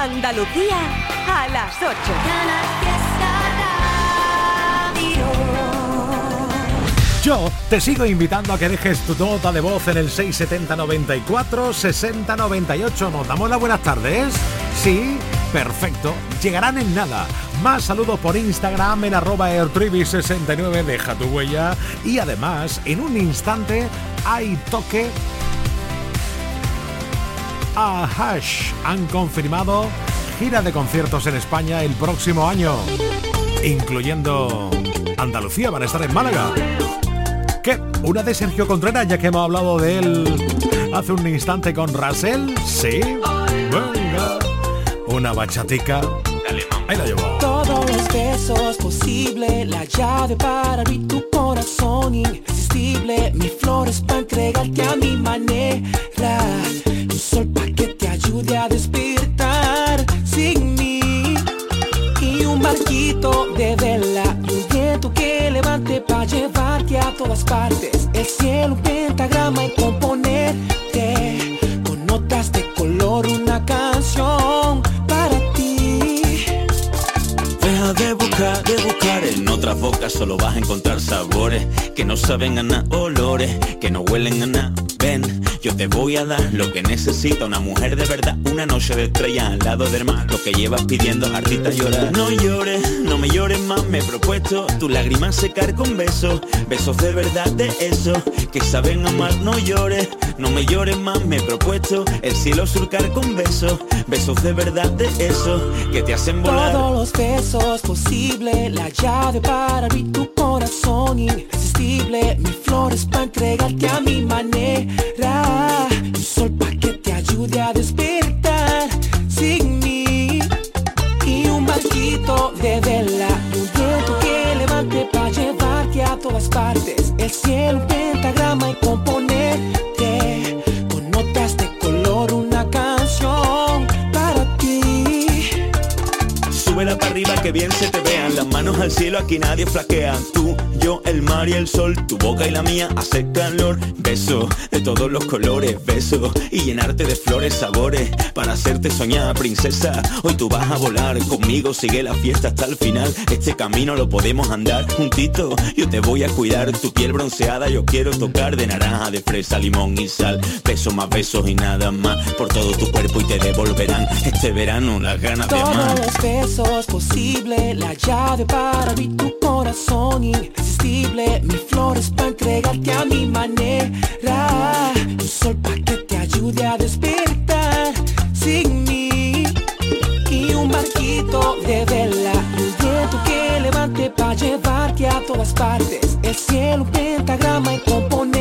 Andalucía a las 8. Yo te sigo invitando a que dejes tu nota de voz en el 670 94 60 98. ¿Nos damos las buenas tardes? Sí, perfecto. Llegarán en nada. Más saludos por Instagram en arroba airtribi69. Deja tu huella. Y además, en un instante, hay toque a Hash. Han confirmado gira de conciertos en España el próximo año, incluyendo Andalucía. Van a estar en Málaga. ¿Qué? ¿Una de Sergio Contreras, ya que hemos hablado de él hace un instante con Russell? Sí. Venga. Una bachatica. Ahí la llevo. Todos los besos posible, la llave para abrir tu corazón irresistible. Mis flores para entregarte a mi manera. Un sol para ayude a despertar sin mí. Y un barquito de vela que levante para llevarte a todas partes. El cielo, un pentagrama y componerte solo vas a encontrar sabores que no saben a nada, olores que no huelen a nada. Ven yo te voy a dar lo que necesita una mujer de verdad, una noche de estrella al lado del mar. Lo que llevas pidiendo artista llorar. No llores, no me llores más, me he propuesto tus lágrimas secar con besos, besos de verdad de eso, que saben amar. No llores, no me llores más, me he propuesto el cielo surcar con besos, besos de verdad de eso, que te hacen volar. Todos los besos posibles, la llave para tu corazón irresistible, mis flores para entregarte a mi manera un sol para que te ayude a despertar sin mí. Y un barquito de vela, un viento que levante para llevarte a todas partes. El cielo, un pentagrama y componerte con notas de color, una canción para ti. Súbela para arriba que bien se te manos al cielo, aquí nadie flaquea. Tú yo, el mar y el sol, tu boca y la mía hace calor. Beso de todos los colores, beso y llenarte de flores, sabores para hacerte soñar, princesa. Hoy tú vas a volar conmigo, sigue la fiesta hasta el final. Este camino lo podemos andar juntito. Yo te voy a cuidar, tu piel bronceada yo quiero tocar de naranja, de fresa, limón y sal. Besos más besos y nada más por todo tu cuerpo y te devolverán este verano las ganas de amar. Todos los besos posibles, la llave para abrir tu corazón y mis flores para entregarte a mi manera. Un sol para que te ayude a despertar sin mí. Y un barquito de vela, un viento que levante para llevarte a todas partes. El cielo, pentagrama y componerte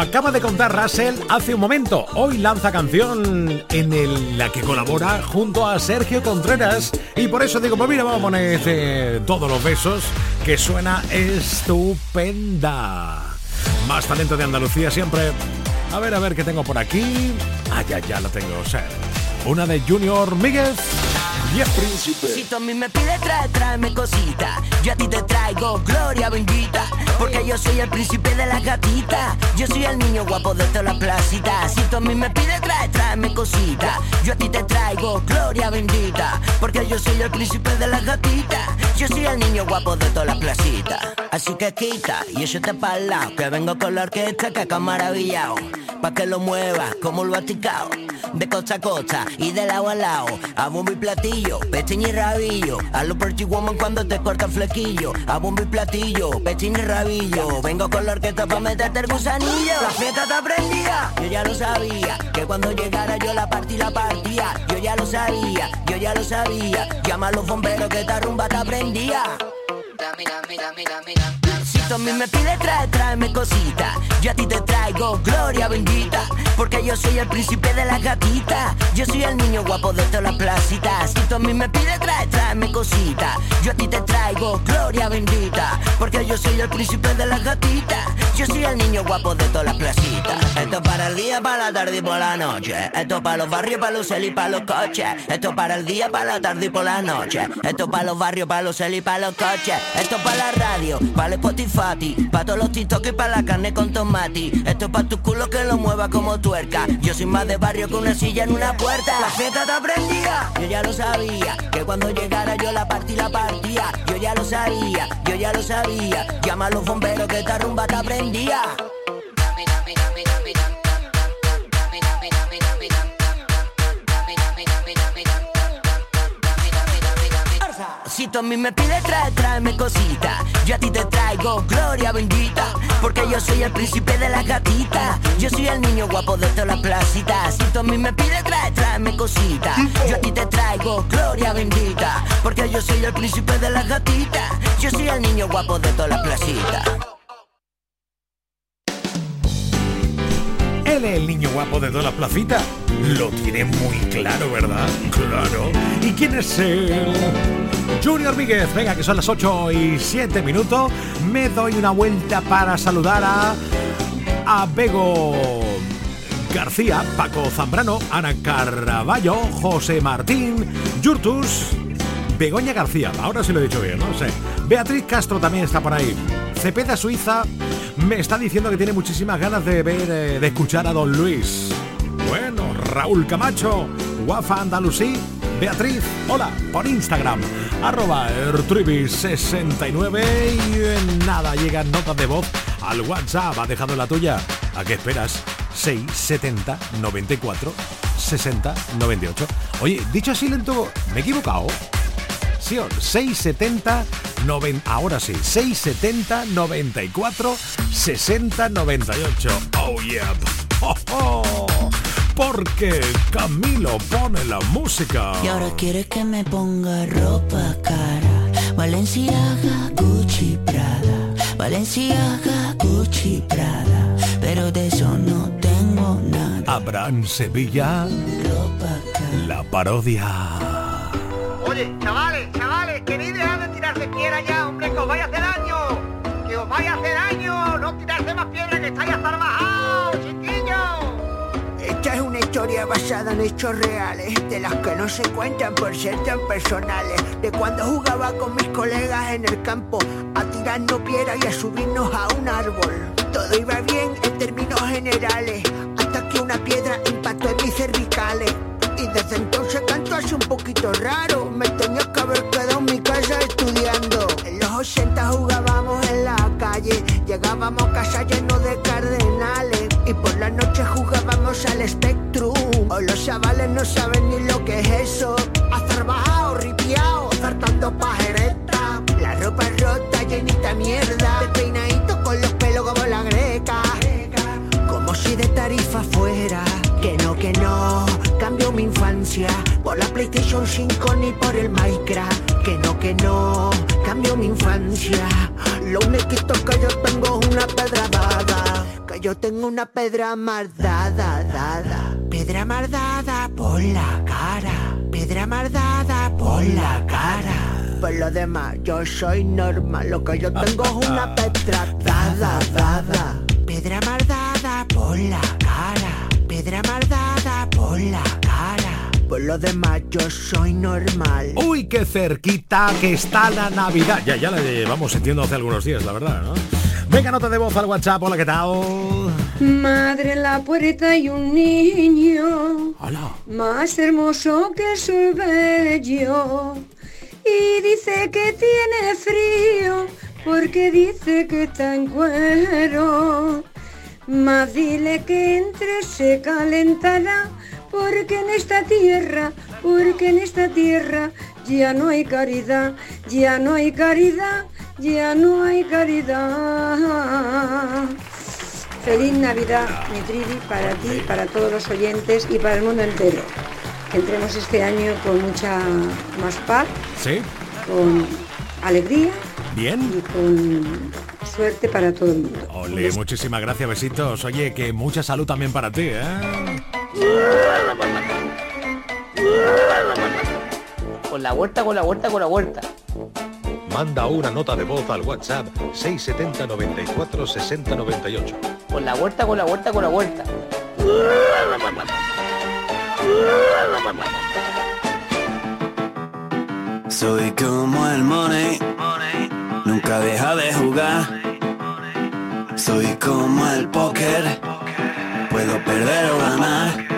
acaba de contar Russell hace un momento. Hoy lanza canción en el, la que colabora junto a Sergio Contreras. Y por eso digo, pues mira, vamos a poner este, todos los besos, que suena estupenda. Más talento de Andalucía siempre. A ver, a ver qué tengo por aquí. Ah, ya, ya la tengo. O una de Junior Míguez. Si tú a mí me pides, trae, tráeme cosita. Yo a ti te traigo gloria bendita. Porque yo soy el príncipe de las gatitas. Yo soy el niño guapo de toda la placita. Si tú a mí me pides, trae, tráeme cosita. Yo a ti te traigo gloria bendita. Porque yo soy el príncipe de las gatitas. Yo soy el niño guapo de toda la placita. Así que quita y eso te pa'l Que vengo con la orquesta que acá maravillado. Pa' que lo muevas como lo ha. De costa a costa y de lado a lado. A bombo y platillo pestiño y rabillo. A lo pretty woman cuando te corta flequillo. A bombo y platillo, pestiño y rabillo. Vengo con la orquesta pa' meterte el gusanillo. La fiesta está prendida, yo ya lo sabía. Que cuando llegara yo la partí la partía. Yo ya lo sabía, yo ya lo sabía. Llama a los bomberos que esta rumba te Mira, mira, mira, mira. Si tú a mí me pides trae, tráeme cosita. Yo a ti te traigo gloria bendita. Porque yo soy el príncipe de las gatitas. Yo soy el niño guapo de todas las placitas. Si tú a mí me pides trae, tráeme cosita. Yo a ti te traigo gloria bendita. Porque yo soy el príncipe de las gatitas. Yo soy el niño guapo de todas las placitas. Esto para el día, para la tarde y por la noche. Esto para los barrios, para los cel y para los coches. Esto para el día, para la tarde y por la noche. Esto para los barrios, para los cel y para los coches. Esto para la radio, para el Spotify, para todos los TikTok y para la carne con tomate. Esto es para tu culo que lo mueva como tuerca. Yo soy más de barrio que una silla en una puerta. La fiesta te aprendía, yo ya lo sabía. Que cuando llegara yo la partí la partía. Yo ya lo sabía, yo ya lo sabía. Llama a los bomberos que esta rumba te aprendía. Tú a mí me pides trae, tráeme cosita. Yo a ti te traigo gloria bendita. Porque yo soy el príncipe de las gatitas. Yo soy el niño guapo de todas las placitas. Si tú mí me pides trae, tráeme cosita. Yo a ti te traigo gloria bendita. Porque yo soy el príncipe de las gatitas. Yo soy el niño guapo de todas las placitas. Él es el niño guapo de todas las placitas. Lo tiene muy claro, ¿verdad? Claro. ¿Y quién es él? Junior Míguez, venga, que son las 8 y 7 minutos. Me doy una vuelta para saludar a, a Bego García, Paco Zambrano, Ana Carballo, José Martín, Yurtus, Begoña García, ahora sí lo he dicho bien, no sé. Beatriz Castro también está por ahí. Cepeda Suiza me está diciendo que tiene muchísimas ganas de ver, eh, de escuchar a Don Luis. Bueno, Raúl Camacho, Guafa Andalusí, Beatriz, hola, por Instagram, arroba ertribi69 y en nada llegan notas de voz al WhatsApp, ha dejado la tuya. ¿A qué esperas? 670 94 60 98. Oye, dicho así lento, me he equivocado. Sí, 670 90, ahora sí, 670 94 60 98. Oh yeah. Oh, oh porque Camilo pone la música. Y ahora quieres que me ponga ropa cara. Valenciaga, Gucci, Prada. Valenciaga, Gucci, Prada. Pero de eso no tengo nada. Abraham Sevilla. Ropa cara. La parodia. Oye, chavales, chavales, queréis dejar de tirarse piedra ya, hombre, que os vaya a hacer daño. Que os vaya a hacer daño. No tirarse más piedra que estáis hasta bajados, chiquillos. Es una historia basada en hechos reales, de las que no se cuentan por ser tan personales. De cuando jugaba con mis colegas en el campo, a tirarnos piedra y a subirnos a un árbol. Todo iba bien en términos generales, hasta que una piedra impactó en mis cervicales. Y desde entonces canto así un poquito raro, me tenía que haber quedado en mi casa estudiando. En los 80 jugábamos en la calle, llegábamos a casa llenos de cardenales. Y por la noche jugábamos al chavales no saben ni lo que es eso. Hacer bajado, ripiao, saltando pajereta. La ropa rota, llenita de mierda. Despeinadito con los pelos como la greca. Como si de tarifa fuera. Que no, que no. Cambio mi infancia. Por la PlayStation 5 ni por el Minecraft. Que no, que no. Cambio mi infancia. Lo único que yo tengo es una pedra dada. Que yo tengo una pedra mardada, dada. Pedra mardada por la cara. Pedra mardada por la cara. Por lo demás, yo soy normal. Lo que yo tengo es una pedra dada, dada. Pedra mardada por la cara. Pedra mardada por la cara. Por lo demás, yo soy normal. Uy, qué cerquita que está la Navidad. Ya, ya la llevamos sintiendo hace algunos días, la verdad, ¿no? Venga, nota de voz al WhatsApp, hola, ¿qué tal? Madre en la puerta hay un niño Hola. más hermoso que su bello y dice que tiene frío porque dice que está en cuero. Más dile que entre se calentará porque en esta tierra, porque en esta tierra ya no hay caridad, ya no hay caridad, ya no hay caridad. Feliz Navidad, mi Tridi, para ti, para todos los oyentes y para el mundo entero. que entremos este año con mucha más paz, Sí, con alegría bien. y con suerte para todo el mundo. Ole, muchísimas gracias, besitos. Oye, que mucha salud también para ti, ¿eh? Con la vuelta, con la vuelta, con la vuelta. Manda una nota de voz al WhatsApp 670 94 60 98. Con la vuelta, con la vuelta, con la vuelta. Soy como el money, nunca deja de jugar. Soy como el póker, puedo perder o ganar.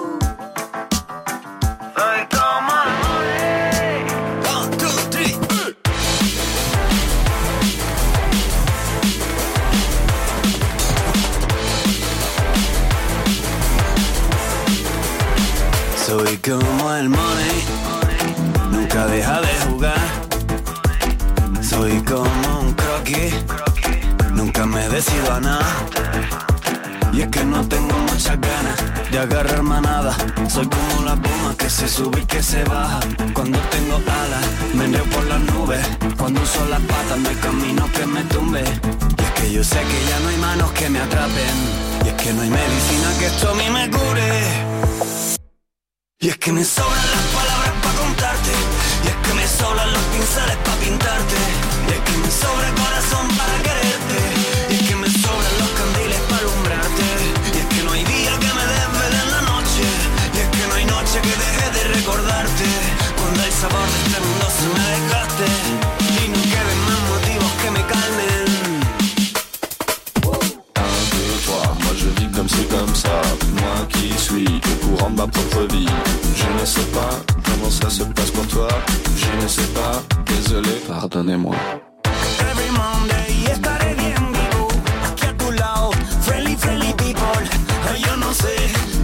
como el money, nunca deja de jugar. Soy como un croquis, nunca me decido a nada. Y es que no tengo muchas ganas de agarrar manada. Soy como la pluma que se sube y que se baja. Cuando tengo alas, me enreo por las nubes. Cuando uso las patas, no hay camino que me tumbe. Y es que yo sé que ya no hay manos que me atrapen. Y es que no hay medicina que esto a mí me cure. Y es que me sobran las palabras para contarte Y es que me sobran los pinceles para pintarte Y es que me sobra el corazón para quererte ma propre vie. Je ne sais pas comment ça se passe pour toi. Je ne sais pas, désolé, pardonnez-moi. Every Monday estaré bien vivo aquí a tu lado, friendly, friendly people. Yo no sé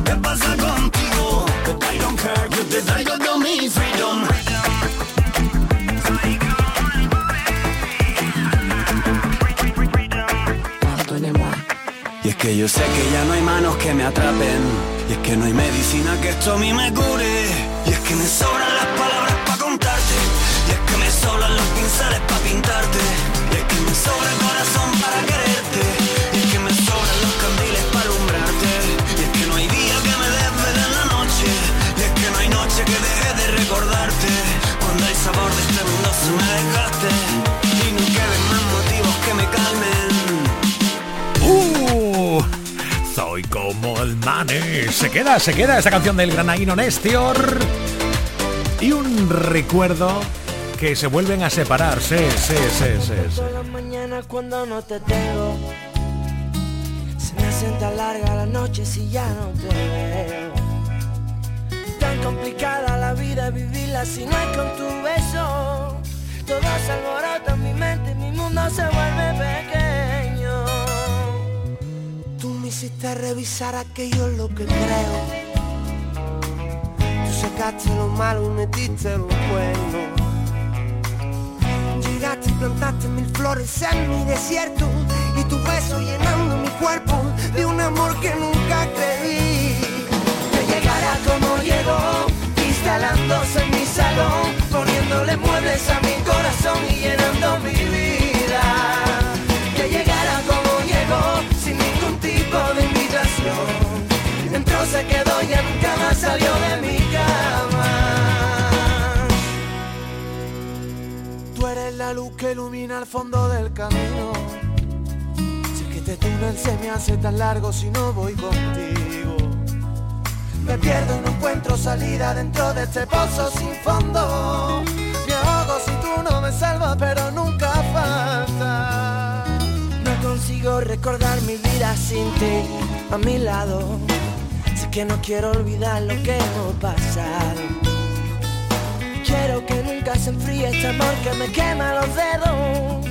qué pasa contigo, but I don't care. Yo te traigo con mi freedom. Y es que yo sé que ya no hay manos que me atrapen. Que no hay medicina que esto a mí me cure. Y es que me sobran Se queda, se queda esta canción del granaíno Nestior. Y un recuerdo que se vuelven a separar. Sí, sí, sí, sí. sí. Todas las mañanas cuando no te tengo Se me hacen tan larga la noche si ya no te veo Tan complicada la vida vivirla si no es con tu beso Todo se alborota mi mente, mi mundo se vuelve pequeño Tú me hiciste revisar aquello en lo que creo. Tú sacaste lo malo y metiste lo bueno. Llegaste y plantaste mil flores en mi desierto Y tu beso llenando mi cuerpo de un amor que nunca creí. Que llegara como llegó, instalándose en mi salón Poniéndole muebles a mi corazón y llenando mi salió de mi cama Tú eres la luz que ilumina el fondo del camino. Sé que este túnel se me hace tan largo si no voy contigo. Me pierdo y no encuentro salida dentro de este pozo sin fondo. Me ahogo si tú no me salvas, pero nunca falta. No consigo recordar mi vida sin ti a mi lado. Que no quiero olvidar lo que hemos pasado. quiero que nunca se enfríe este amor que me quema los dedos,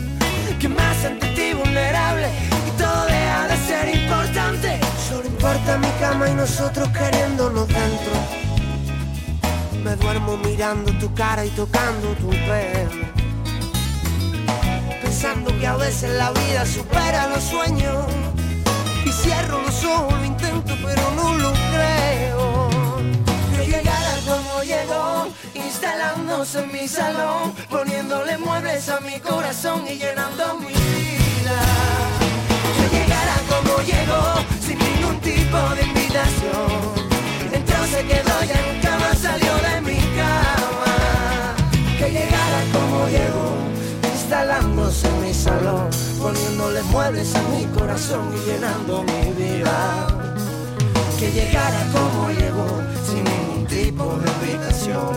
que me hace vulnerable y todo deja de ser importante. Solo importa mi cama y nosotros queriéndonos dentro. Me duermo mirando tu cara y tocando tu pelo. Pensando que a veces la vida supera los sueños. Y cierro los ojos, intento, pero no lo creo. Que llegara como llegó, instalándose en mi salón, poniéndole muebles a mi corazón y llenando mi vida. Que llegara como llegó, sin ningún tipo de invitación. Entró, se quedó, ya nunca más salió de mi cama. Que llegara como llegó, instalándose en mi salón, poniéndole muebles a mi corazón y llenando mi vida. Que llegara como llegó, sin ningún tipo de invitación.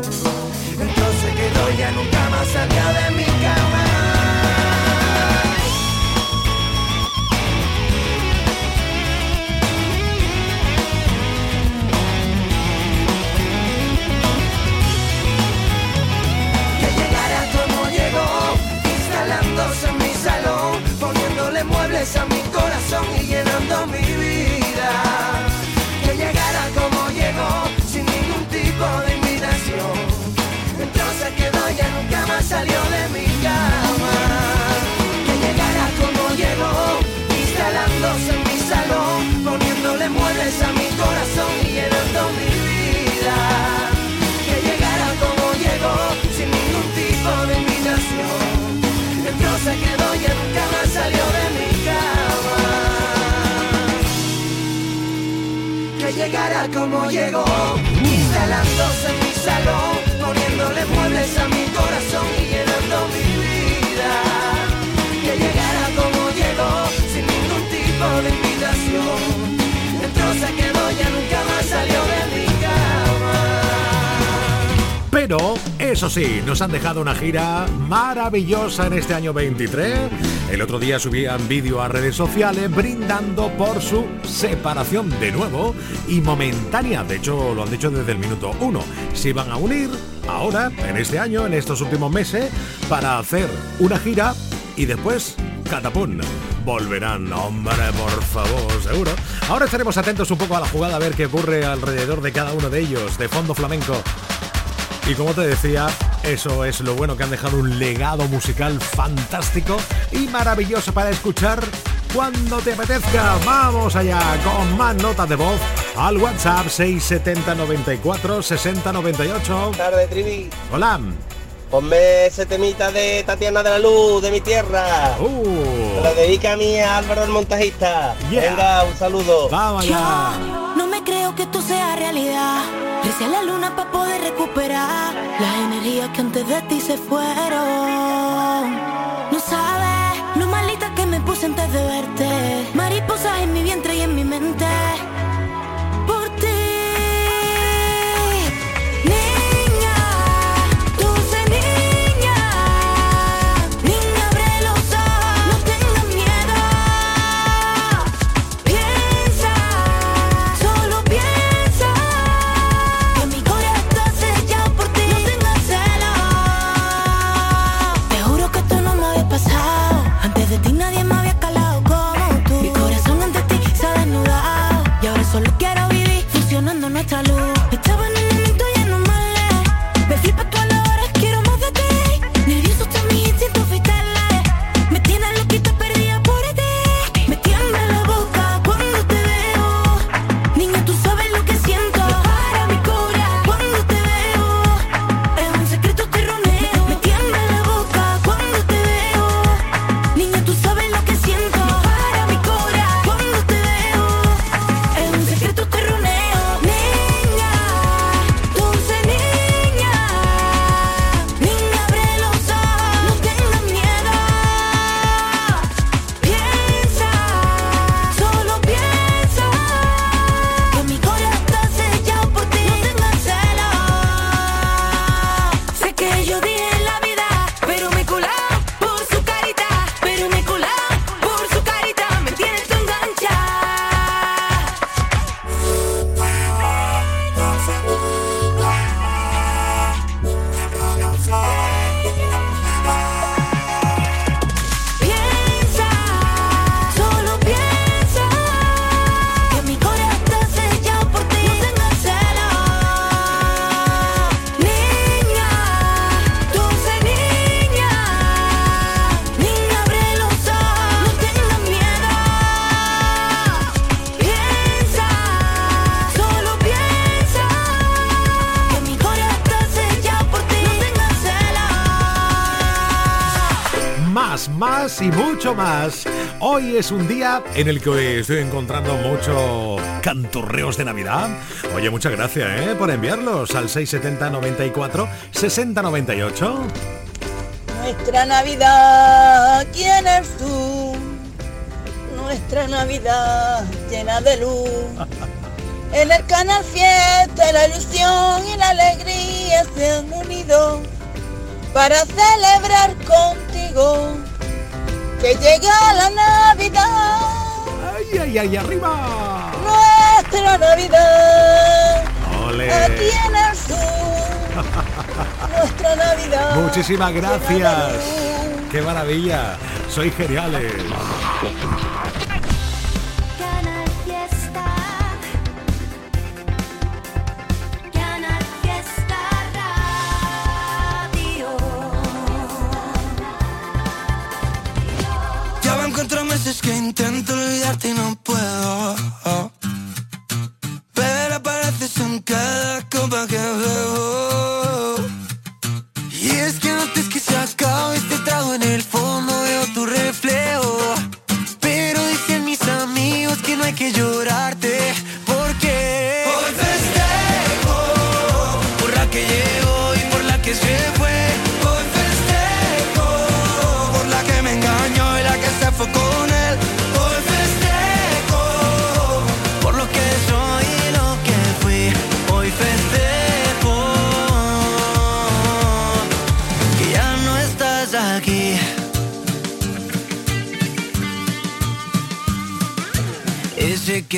Entonces quedó, ya nunca más salió de mi cama. Mi corazón y llenando mi vida. Que llegara como llegó, sin ningún tipo de invitación. Entonces quedó, ya nunca más salió de Que llegara como llegó, instalándose en mi salón, poniéndole muebles a mi corazón y llenando mi vida. Que llegara como llegó, sin ningún tipo de invitación. Entonces quedó, ya nunca más salió de mi cama. Pero, eso sí, nos han dejado una gira maravillosa en este año 23. El otro día subían vídeo a redes sociales brindando por su separación de nuevo y momentánea. De hecho, lo han dicho desde el minuto uno. Se iban a unir ahora, en este año, en estos últimos meses, para hacer una gira y después, catapum, volverán. Hombre, por favor, seguro. Ahora estaremos atentos un poco a la jugada, a ver qué ocurre alrededor de cada uno de ellos, de fondo flamenco. Y como te decía, eso es lo bueno que han dejado un legado musical fantástico y maravilloso para escuchar cuando te apetezca. Vamos allá con más notas de voz al WhatsApp 670 94 60 98. tarde, Trivi. Hola. Ponme ese temita de Tatiana de la Luz, de mi tierra. Uh. Se lo dedica a mí, a Álvaro el montajista. Yeah. Venga, un saludo. Vamos allá. Que esto sea realidad. Recié la luna para poder recuperar las energías que antes de ti se fueron. No sabes lo malita que me puse antes de verte. Mariposas en mi vientre y en mi mente. Es un día en el que estoy encontrando muchos canturreos de Navidad. Oye, muchas gracias ¿eh? por enviarlos al 670 94 60 98. Nuestra Navidad, ¿quién es tú? Nuestra Navidad llena de luz. En el canal fiesta, la ilusión y la alegría se han unido para celebrar contigo que llega la Navidad. ¡Ay, ay, ay, arriba! Nuestra Navidad. ¡Ole! Aquí en el sur. Nuestra Navidad. Muchísimas gracias. ¡Qué maravilla! Soy geniales. Que intento olvidarte y no puedo. Pero apareces en cada copa que bebo.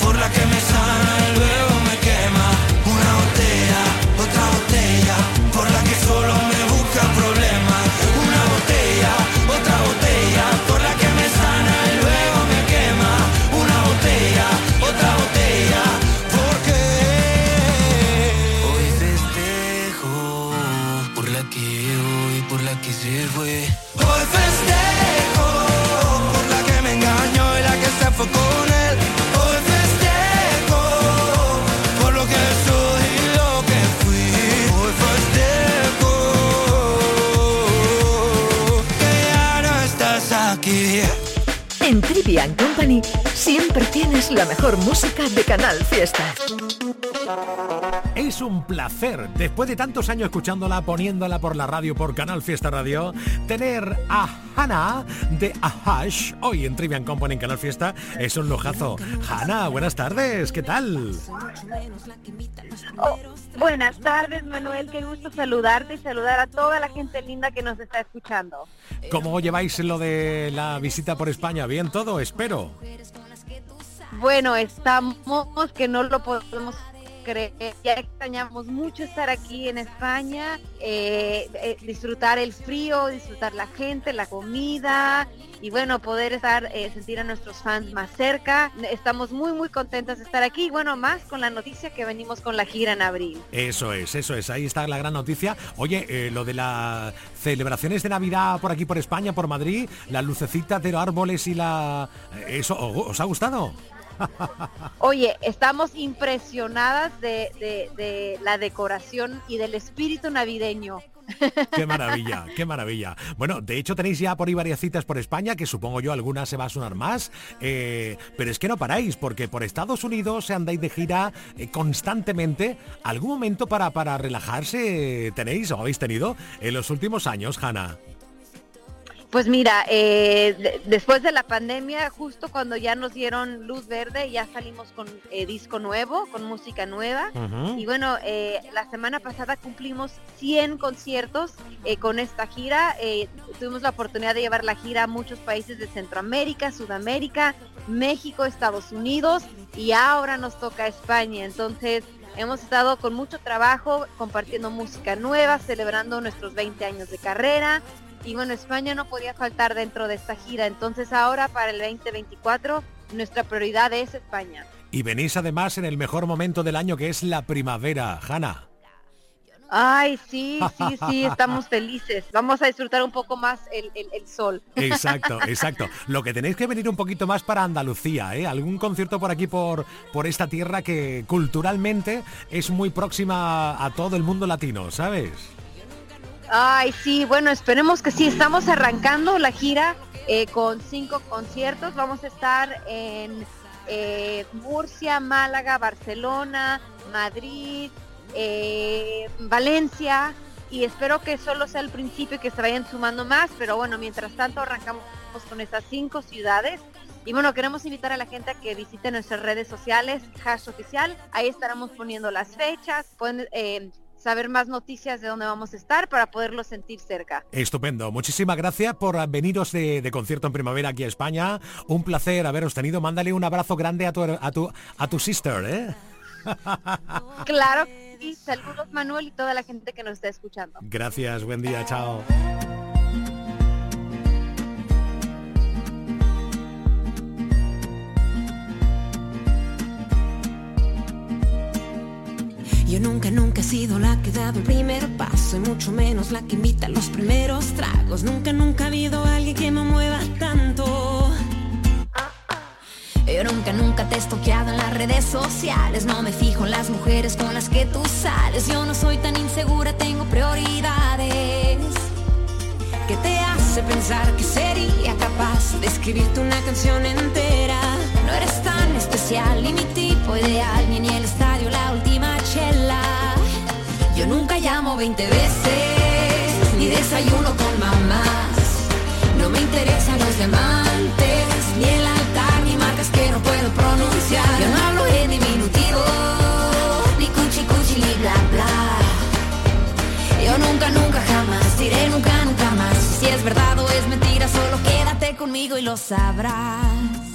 por la que me Trivian Company siempre tienes la mejor música de Canal Fiesta. Es un placer, después de tantos años escuchándola, poniéndola por la radio, por Canal Fiesta Radio, tener a Hannah de Ahash hoy en Trivian Company en Canal Fiesta. Es un lujazo. Hannah, buenas tardes, ¿qué tal? Oh, buenas tardes, Manuel. Qué gusto saludarte y saludar a toda la gente linda que nos está escuchando. ¿Cómo lleváis lo de la visita por España? ¿Bien todo? Espero. Bueno, estamos que no lo podemos creer. Ya extrañamos mucho estar aquí en España, eh, eh, disfrutar el frío, disfrutar la gente, la comida y bueno, poder estar, eh, sentir a nuestros fans más cerca. Estamos muy, muy contentos de estar aquí y bueno, más con la noticia que venimos con la gira en abril. Eso es, eso es, ahí está la gran noticia. Oye, lo de las celebraciones de Navidad por aquí, por España, por Madrid, las lucecitas de los árboles y la... ¿Eso os ha gustado? Oye, estamos impresionadas de, la decoración y del espíritu navideño. Qué maravilla, qué maravilla. Bueno, de hecho tenéis ya por ahí varias citas por España, que supongo yo algunas se va a sonar más, eh, pero es que no paráis, porque por Estados Unidos se andáis de gira eh, constantemente. ¿Algún momento para, para relajarse tenéis o habéis tenido en los últimos años, Hanna? Pues mira, eh, de- después de la pandemia, justo cuando ya nos dieron luz verde, ya salimos con eh, disco nuevo, con música nueva. Y bueno, eh, la semana pasada cumplimos 100 conciertos con esta gira. Tuvimos la oportunidad de llevar la gira a muchos países de Centroamérica, Sudamérica, México, Estados Unidos y ahora nos toca España. Entonces hemos estado con mucho trabajo, compartiendo música nueva, celebrando nuestros 20 años de carrera. Y bueno, España no podía faltar dentro de esta gira. Entonces ahora para el 2024 nuestra prioridad es España. Y venís además en el mejor momento del año que es la primavera, Hanna. Ay, sí, sí, sí, estamos felices. Vamos a disfrutar un poco más el, el- el sol. Exacto, exacto. Lo que tenéis que venir un poquito más para Andalucía, ¿eh? Algún concierto por aquí, por, por esta tierra que culturalmente es muy próxima a todo el mundo latino, ¿sabes? Ay, sí, bueno, esperemos que sí. Estamos arrancando la gira eh, con cinco conciertos. Vamos a estar en eh, Murcia, Málaga, Barcelona, Madrid, eh, Valencia. Y espero que solo sea el principio y que se vayan sumando más. Pero bueno, mientras tanto arrancamos con estas cinco ciudades. Y bueno, queremos invitar a la gente a que visite nuestras redes sociales, Hash Oficial. Ahí estaremos poniendo las fechas. Pueden saber más noticias de dónde vamos a estar para poderlo sentir cerca. Estupendo. Muchísimas gracias por veniros de, de concierto en primavera aquí a España. Un placer haberos tenido. Mándale un abrazo grande a tu, a tu, a tu sister, ¿eh? Claro, sí. saludos Manuel y toda la gente que nos está escuchando. Gracias, buen día, chao. Yo nunca, nunca he sido la que ha dado el primer paso y mucho menos la que invita a los primeros tragos. Nunca, nunca ha habido alguien que me mueva tanto. Yo nunca, nunca te he estoqueado en las redes sociales. No me fijo en las mujeres con las que tú sales. Yo no soy tan insegura, tengo prioridades. ¿Qué te hace pensar que sería capaz de escribirte una canción entera? No eres tan especial, ni mi tipo ideal, ni Nunca llamo 20 veces, ni desayuno con mamás. No me interesan los diamantes, ni el altar, ni marcas que no puedo pronunciar. Yo no hablo en diminutivo, ni cuchi cuchi, ni bla bla. Yo nunca, nunca, jamás diré nunca, nunca más. Si es verdad o es mentira, solo quédate conmigo y lo sabrás.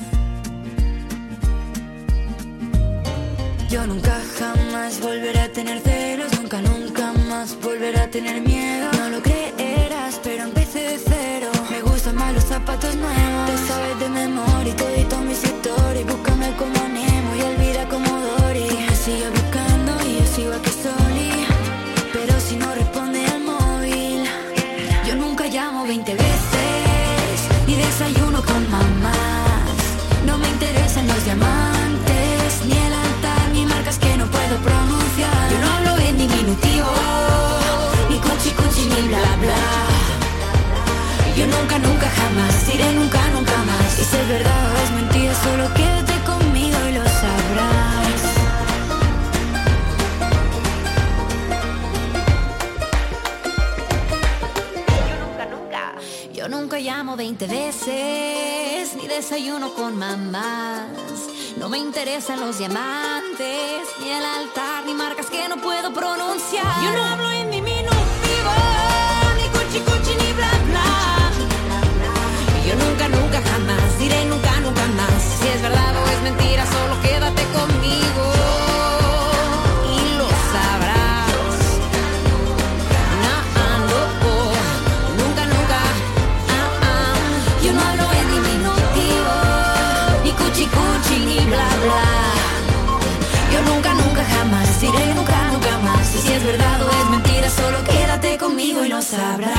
Yo nunca jamás volveré a tener celos, nunca, nunca más volveré a tener miedo. No lo creerás, pero empecé de cero. Me gustan más los zapatos nuevos. Te sabes de memoria y todito mis historias. Búscame como Nemo y olvida como Dory. Me sigue buscando y yo sigo aquí soli. Pero si no responde al móvil, yo nunca llamo 20 veces, ni bla bla. Yo nunca, nunca jamás diré nunca, nunca más. Y si es verdad o es mentira, solo quédate conmigo y lo sabrás. Yo nunca llamo 20 veces, ni desayuno con mamás. No me interesan los diamantes, ni el altar, ni marcas que no puedo pronunciar. Yo no hablo en diminutivo, nunca, nunca jamás diré nunca, nunca más. Si es verdad o es mentira, solo quédate conmigo y lo sabrás. No, no, nunca, nunca. ah, ah. Yo no hablo en diminutivo, ni cuchi cuchi, ni bla bla. Yo nunca, nunca jamás diré nunca, nunca más. Si es verdad o es mentira, solo quédate conmigo y lo sabrás.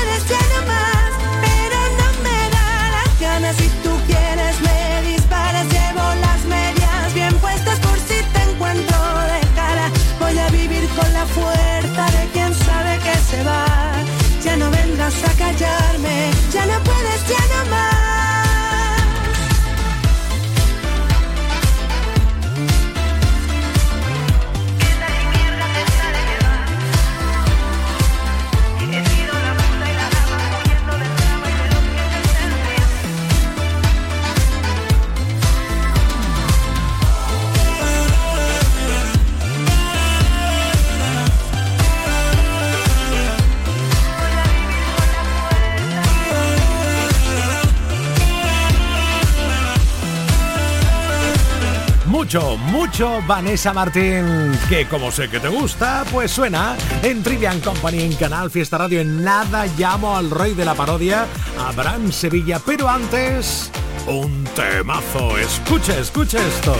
Mucho, mucho Vanessa Martín, que como sé que te gusta, pues suena en Trivian Company en Canal Fiesta Radio. En nada llamo al rey de la parodia, Abraham Sevilla, pero antes, un temazo. Escucha, escucha esto.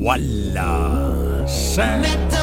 ¡Wala! Prometo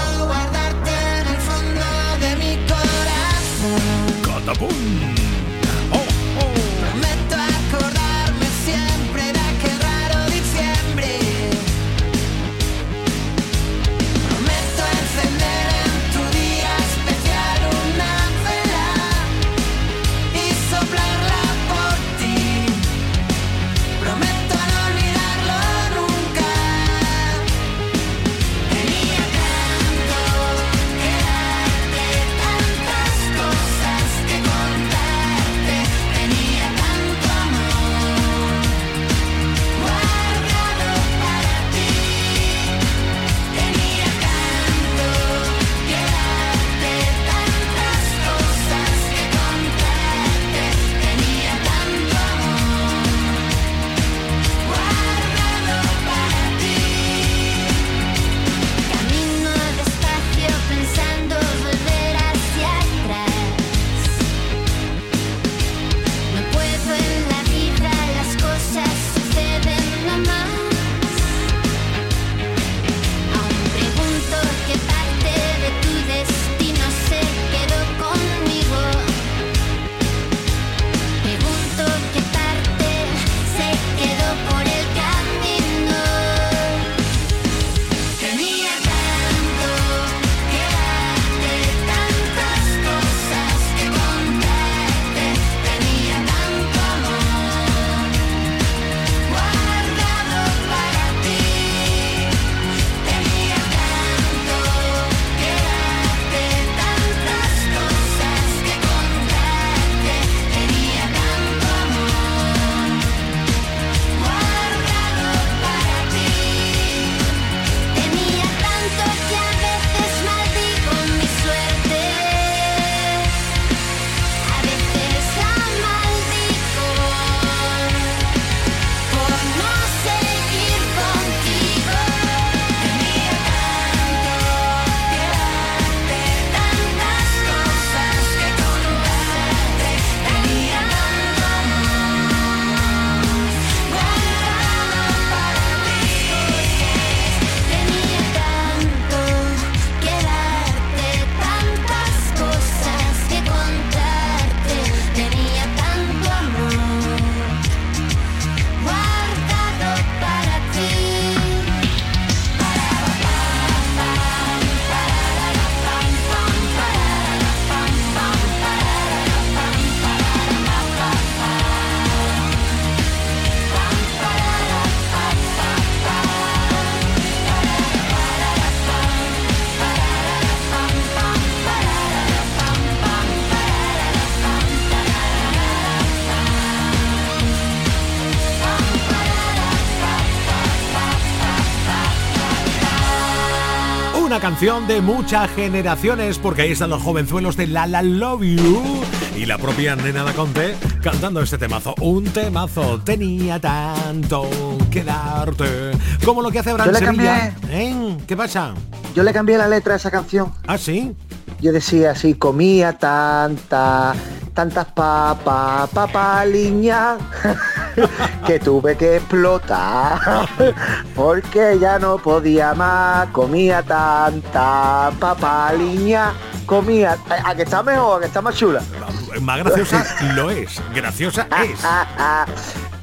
canción de muchas generaciones, porque ahí están los jovenzuelos de La La Love You y la propia Nena da Conte cantando este temazo. Un temazo tenía tanto que darte. Como lo que hace le Sevilla. ¿Eh? ¿Qué pasa? Yo le cambié la letra a esa canción. ¿Ah, sí? Yo decía así, comía tanta, tantas papas, papaliña, que tuve que explotar, porque ya no podía más, comía tanta papaliña, comía, a, a que está mejor, a que está más chula. Más graciosa lo es. Graciosa es.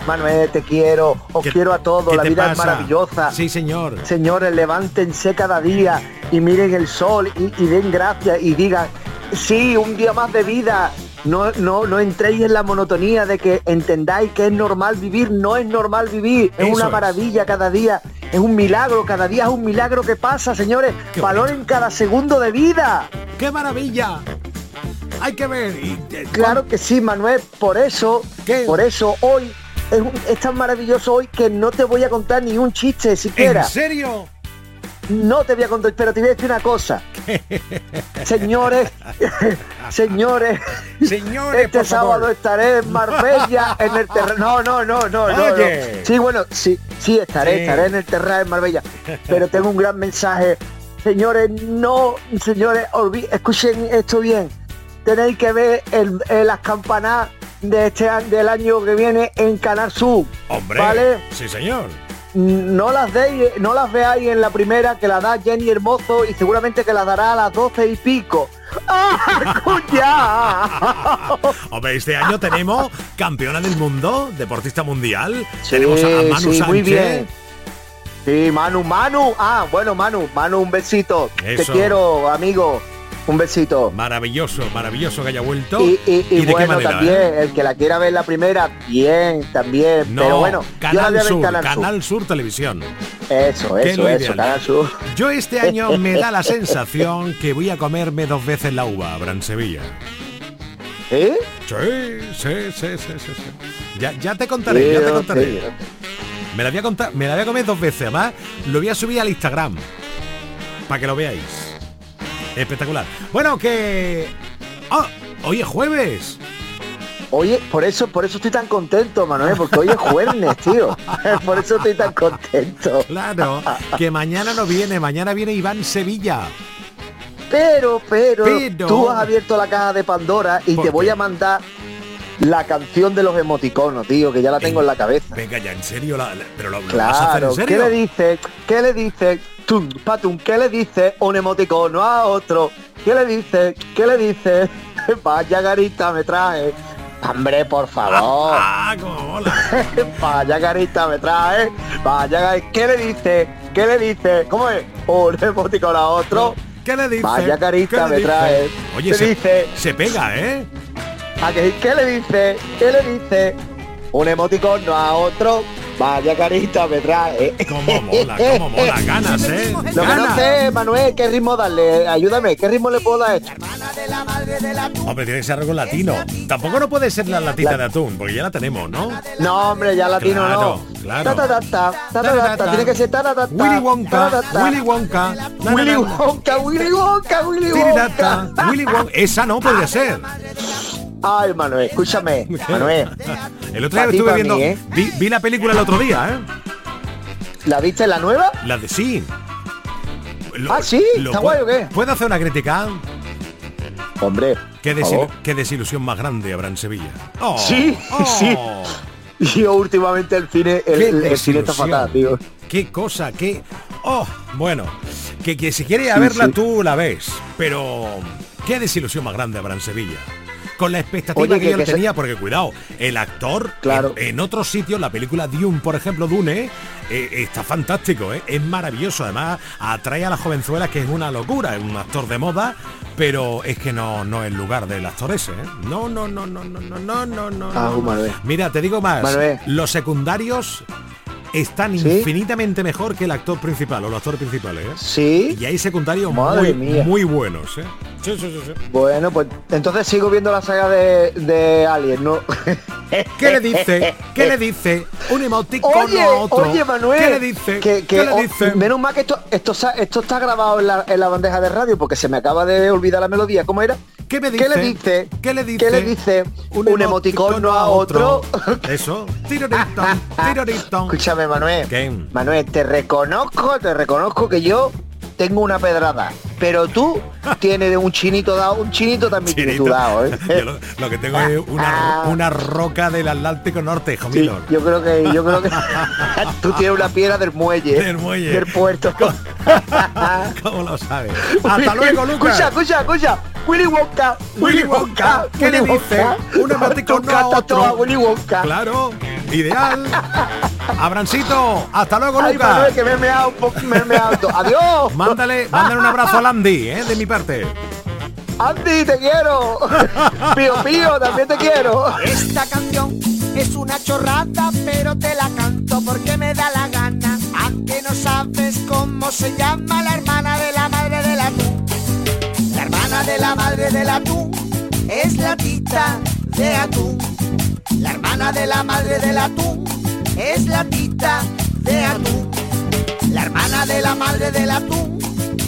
Manuel, te quiero, os quiero a todos, ¿Qué la vida es maravillosa. Sí, señor. Señores, levántense cada día y miren el sol y, y den gracias y digan, sí, un día más de vida. No, no, no entréis en la monotonía de que entendáis que es normal vivir, no es normal vivir, es Eso una es. maravilla cada día, es un milagro, cada día es un milagro que pasa, señores. Valoren cada segundo de vida. ¡Qué maravilla! Hay que ver. y- Claro que sí, Manuel, por eso, por eso hoy es, un- es tan maravilloso hoy que no te voy a contar ni un chiste siquiera. ¿En serio? No te voy a contar, pero te voy a decir una cosa. Señores, señores, Señores, este favor. sábado estaré en Marbella en el terreno. No, no, no, no, no, Oye. no. Sí, bueno, sí, sí estaré, Sí. estaré en el terreno en Marbella. Pero tengo un gran mensaje. Señores, no, señores, escuchen esto bien. Tenéis que ver el- el- las campanadas de este del año que viene en Canal Sur. Hombre. ¿Vale? Sí, señor. No las deis, no las veáis en la primera que la da Jenny Hermoso y seguramente que la dará a las doce y pico. ¡Ah! Hombre, este año tenemos campeona del mundo, deportista mundial. tenemos a Manu sí, Sánchez. muy bien. Sí, Manu, Manu. Ah, bueno, Manu, Manu, un besito. Eso. Te quiero, amigo. Un besito. Maravilloso, maravilloso que haya vuelto. Y, y- y de qué bueno, manera, también, eh? el que la quiera ver la primera, bien, también. No, Pero bueno, yo la Canal Sur, Canal, Canal Sur. Sur Televisión. Eso, eso, eso. Canal Sur. Yo este año me da la sensación que voy a comerme dos veces la uva, Bran Sevilla. ¿Eh? Sí, sí, sí, sí, sí, sí. Ya, ya te contaré, ya te contaré. sí. Me la voy a contar, me la voy a comer dos veces, además lo voy a subir al Instagram. Para que lo veáis. Espectacular. Bueno, que. ¡Ah! hoy es jueves. Oye, por eso, por eso estoy tan contento, Manuel, porque hoy es jueves, tío. Por eso estoy tan contento. Claro, que mañana no viene, mañana viene Iván Sevilla. Pero, pero, Pero- tú has abierto la caja de Pandora y ¿Por te voy a mandar la canción de los emoticonos, tío, que ya la tengo en la cabeza. Venga ya, en serio, la- la- pero lo, lo vas a hacer Claro, ¿qué le dice? ¿Qué le dice? Tum, patum, ¿qué le dice un emoticono a otro? ¿Qué le dice? ¿Qué le dice? Vaya garita me trae. Hombre, por favor. Ah. Vaya garita me trae. Vaya garita. ¿Qué le dice? ¿Qué le dice? ¿Cómo es? Un emoticono a otro. ¿Qué le dice? Vaya carita ¿Qué me dice? trae. Oye, ¿Qué se, dice? se pega, ¿eh? ¿A que- ¿Qué le dice? ¿Qué le dice? Un emoticono a otro. Vaya carita me trae. Cómo mola, cómo mola. Ganas, ¿eh? Lo que no Ganas. sé, Manuel, ¿qué ritmo darle? Ayúdame, ¿qué ritmo le puedo dar esto? Hombre, tiene que ser algo latino. Tampoco no puede ser la latita de atún, porque ya la tenemos, ¿no? No, hombre, ya latino Claro, no. claro. Ta. Tiene que ser ta, ta, ta, ta, Willy Wonka. Willy Wonka. Willy. Wonka, Willy Wonka, Willy Wonka. Willy Wonka. Esa no podría ser. Ay, Manuel, escúchame, Manuel. El otro día estuve viendo. mí, ¿eh? vi, vi la película el otro día, ¿eh? ¿La viste la nueva? La de sí. Lo- Ah, ¿sí? lo ¿Está pu- guay o qué? ¿Puedo hacer una crítica? Hombre, Qué, desilusión más grande habrá en Sevilla. Oh, Sí, oh. sí. Yo últimamente el cine, el, el- cine está fatal, tío. Qué cosa, qué... Oh, bueno, que, que si quieres a Sí, verla sí. tú la ves, pero qué desilusión más grande habrá en Sevilla. Con la expectativa Oye, que, que- yo le que se- tenía, porque cuidado, el actor Claro. en, en otros sitios, la película Dune, por ejemplo, Dune, eh, está fantástico, ¿eh? es maravilloso, además atrae a las jovenzuelas que es una locura, es un actor de moda, pero es que no, no es el lugar del actor ese, ¿eh? No, no, no, no, no, no, no, no, no. Ah, no. Mira, te digo más, Manuel. los secundarios están ¿Sí? infinitamente mejor que el actor principal o los actores principales, ¿eh? Sí. Y hay secundarios Madre muy, mía. muy buenos, ¿eh? Sí, sí, sí, sí. Bueno, pues entonces sigo viendo la saga de, de Alien, ¿no? ¿Qué le dice? ¿Qué le dice? Un emoticono Oye, a otro. oye, Manuel. ¿Qué le dice? Que, que- ¿Qué le dice? menos mal que esto, esto, esto está grabado en la, en la bandeja de radio porque se me acaba de olvidar la melodía. ¿Cómo era? ¿Qué me ¿Qué le dice? dice? ¿Qué le dice? ¿Qué le dice? Un, emoticono a otro. Eso. Tiroritón, tiroritón. Escúchame, Manuel. ¿Qué? Manuel, te reconozco, te reconozco que yo tengo una pedrada. Pero tú tienes un chinito dado, un chinito también tú Chinito. dado, ¿eh? Yo lo, lo que tengo es una, una roca del Atlántico Norte, hijo Sí, yo creo que yo creo que tú tienes una piedra del muelle, ¿eh? Del muelle. del puerto. ¿Cómo lo sabes? Hasta luego, Lucas. Escucha, escucha, escucha. Willy Wonka, Willy Wonka, ¿Qué le Willy dice? Wonka. Un emoticono Tú a otro. a Willy Wonka. Claro, ideal. Abrancito, hasta luego, Ay, Lucas. Manuel, que me he meado, un poco- me he meado. Adiós. Mándale, mándale un abrazo al Andy, ¿eh? de mi parte. Andy, te quiero. Pío, pío, también te quiero. Esta canción es una chorrada, pero te la canto porque me da la gana. Aunque no sabes cómo se llama la hermana de la madre del atún. La hermana de la madre del atún es la tita de atún. La hermana de la madre del atún es la tita de atún. La hermana de la madre del atún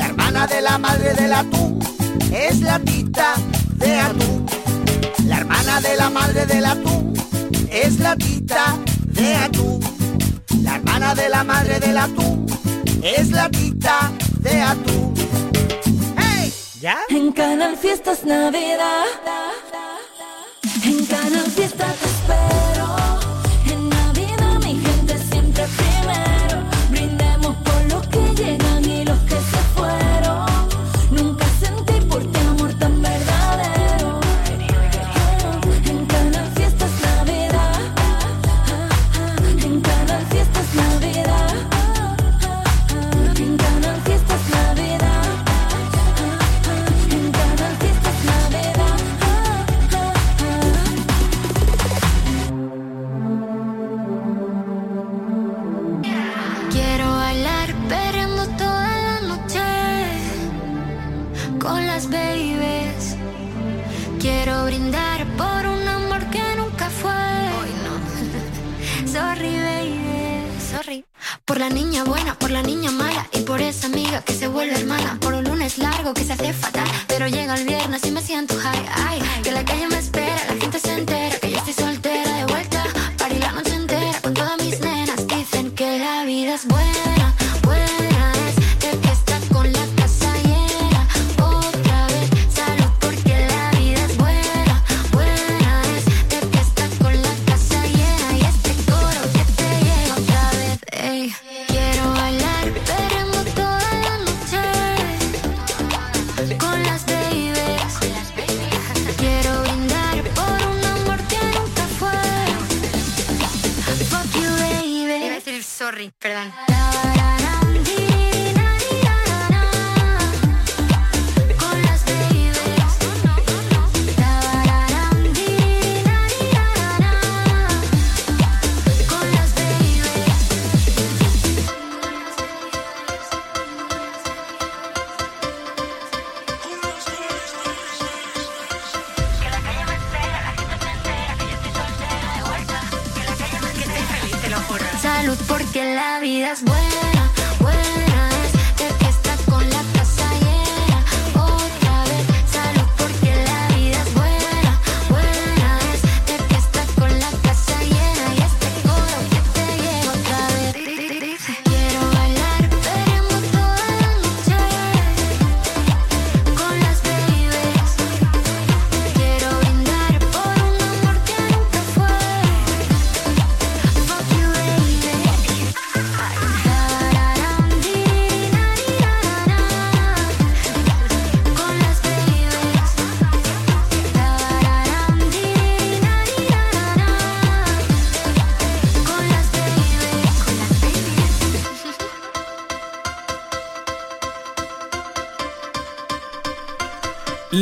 La hermana de la madre del atún es la tita de atún. La hermana de la madre del atún es la tita de atún. La hermana de la madre del atún es la tita de atún. ¡Hey! ¿Ya? En Canal Fiestas Navidad. En Canal Fiestas niña buena, por la niña mala y por esa amiga que se vuelve hermana. Por un lunes largo que se hace fatal,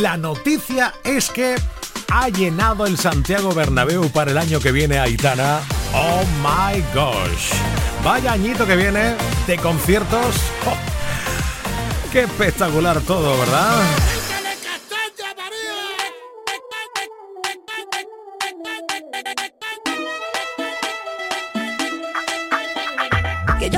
La noticia es que ha llenado el Santiago Bernabéu para el año que viene Aitana. Oh my gosh. Vaya añito que viene de conciertos. Qué espectacular todo, ¿verdad?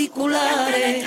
Auriculares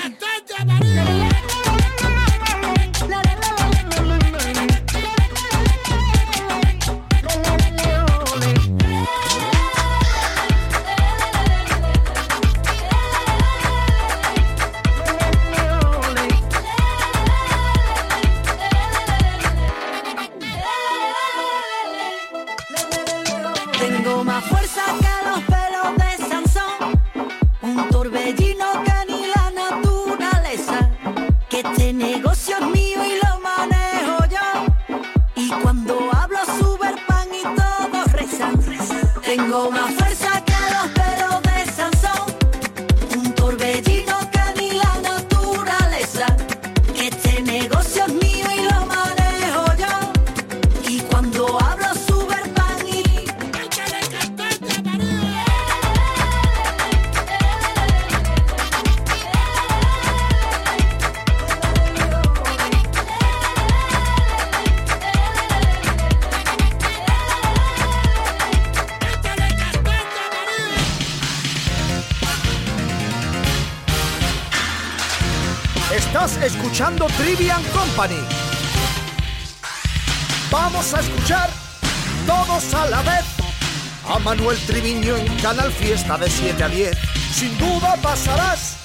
Fiesta de 7 a 10. Sin duda pasarás,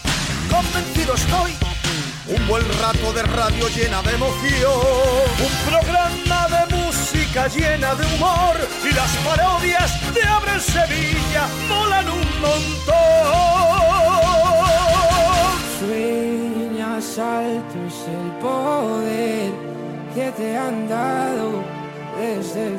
convencido estoy, un buen rato de radio llena de emoción. Un programa de música llena de humor y las parodias de Abre Sevilla molan un montón. Sueñas alto es el poder que te han dado desde el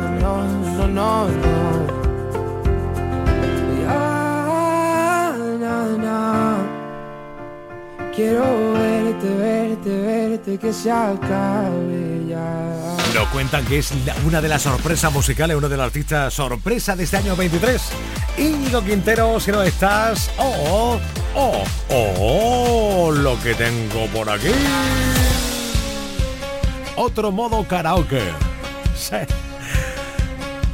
no, no. Ya, na, na. Quiero verte, verte, verte, que se acabe ya. Nos cuentan que es una de las sorpresas musicales, uno de los artistas sorpresa de este año 23. Íñigo Quintero, si no estás... Oh, oh, oh, lo que tengo por aquí. Otro modo karaoke.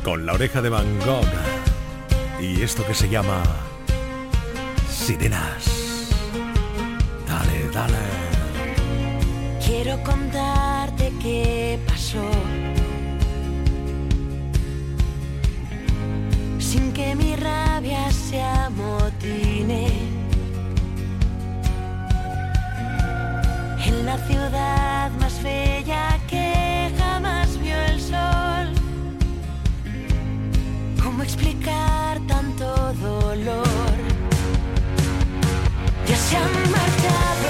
Con la oreja de Van Gogh. Y esto que se llama... Sirenas. Dale, dale. Quiero contarte qué pasó. Sin que mi rabia se amotine. En la ciudad más bella que jamás vio el sol. ¿Cómo explicar tanto dolor? Ya se han marchado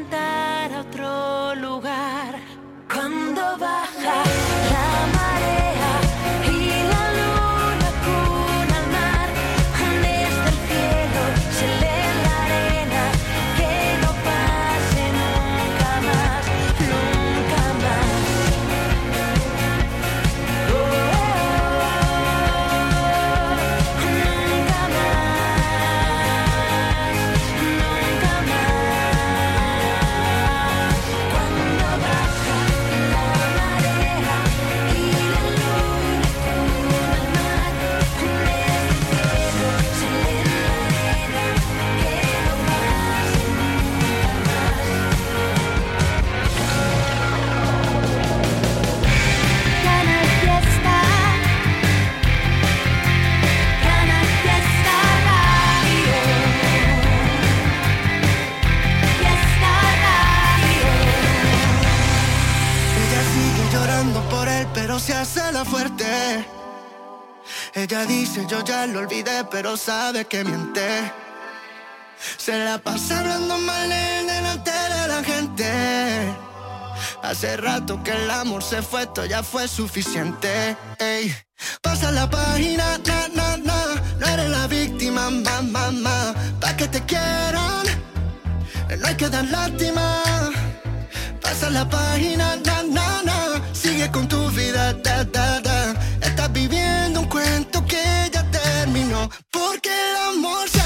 cantar a otro lugar. Cuando baja pero se hace la fuerte. Ella dice, yo ya lo olvidé, pero sabe que miente. Se la pasa hablando mal en delante de la gente. Hace rato que el amor se fue, esto ya fue suficiente. Ey. Pasa la página, na, na, na. No eres la víctima, ma, ma, ma. Pa' que te quieran, no hay que dar lástima. Pasa la página, na, na, na. Sigue con tu vida, da. Estás viviendo un cuento que ya terminó. Porque el amor se